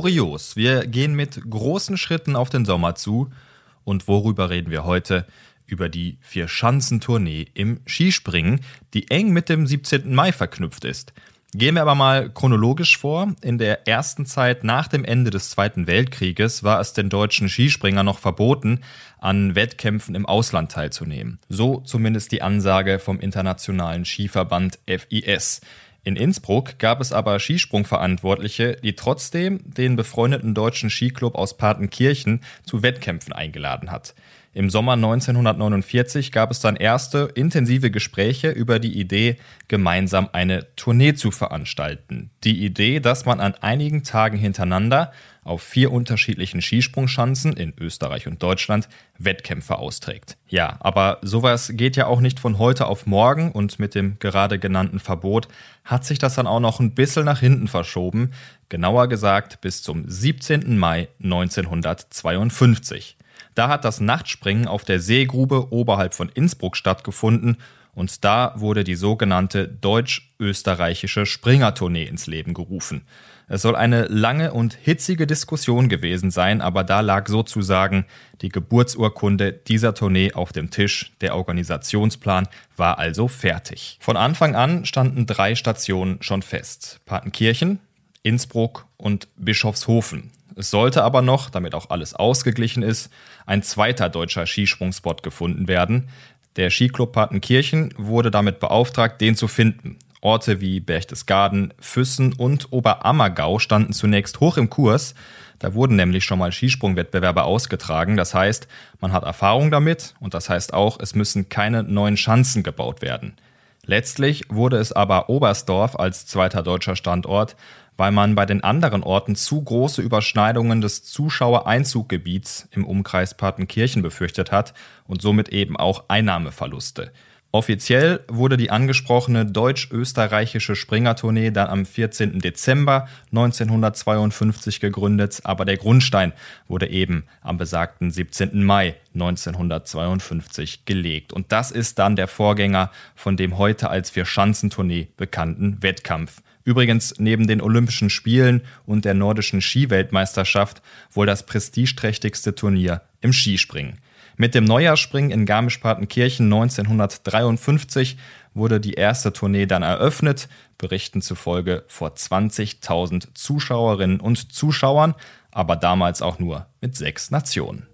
kurios. Wir gehen mit großen Schritten auf den Sommer zu. Und worüber reden wir heute? Über die Vier-Schanzentournee im Skispringen, die eng mit dem 17. Mai verknüpft ist. Gehen wir aber mal chronologisch vor. In der ersten Zeit nach dem Ende des Zweiten Weltkrieges war es den deutschen Skispringern noch verboten, an Wettkämpfen im Ausland teilzunehmen. So zumindest die Ansage vom Internationalen Skiverband FIS. In Innsbruck gab es aber Skisprungverantwortliche, die trotzdem den befreundeten deutschen Skiclub aus Partenkirchen zu Wettkämpfen eingeladen hat. Im Sommer 1949 gab es dann erste intensive Gespräche über die Idee, gemeinsam eine Tournee zu veranstalten. Die Idee, dass man an einigen Tagen hintereinander auf vier unterschiedlichen Skisprungschanzen in Österreich und Deutschland Wettkämpfe austrägt. Ja, aber sowas geht ja auch nicht von heute auf morgen und mit dem gerade genannten Verbot hat sich das dann auch noch ein bisschen nach hinten verschoben, genauer gesagt bis zum 17. Mai 1952. Da hat das Nachtspringen auf der Seegrube oberhalb von Innsbruck stattgefunden und da wurde die sogenannte deutsch-österreichische Springertournee ins Leben gerufen. Es soll eine lange und hitzige Diskussion gewesen sein, aber da lag sozusagen die Geburtsurkunde dieser Tournee auf dem Tisch. Der Organisationsplan war also fertig. Von Anfang an standen drei Stationen schon fest. Partenkirchen, Innsbruck und Bischofshofen. Es sollte aber noch, damit auch alles ausgeglichen ist, ein zweiter deutscher Skisprungspot gefunden werden. Der Skiclub Partenkirchen wurde damit beauftragt, den zu finden. Orte wie Berchtesgaden, Füssen und Oberammergau standen zunächst hoch im Kurs. Da wurden nämlich schon mal Skisprungwettbewerbe ausgetragen. Das heißt, man hat Erfahrung damit und das heißt auch, es müssen keine neuen Schanzen gebaut werden. Letztlich wurde es aber Oberstdorf als zweiter deutscher Standort, weil man bei den anderen Orten zu große Überschneidungen des Zuschauereinzuggebiets im Umkreis Partenkirchen befürchtet hat und somit eben auch Einnahmeverluste. Offiziell wurde die angesprochene deutsch-österreichische Springertournee dann am 14. Dezember 1952 gegründet, aber der Grundstein wurde eben am besagten 17. Mai 1952 gelegt. Und das ist dann der Vorgänger von dem heute als Vier-Schanzentournee bekannten Wettkampf. Übrigens neben den Olympischen Spielen und der nordischen Skiweltmeisterschaft wohl das prestigeträchtigste Turnier im Skispringen. Mit dem Neujahrsspringen in Garmisch-Partenkirchen 1953 wurde die erste Tournee dann eröffnet, Berichten zufolge vor 20.000 Zuschauerinnen und Zuschauern, aber damals auch nur mit sechs Nationen.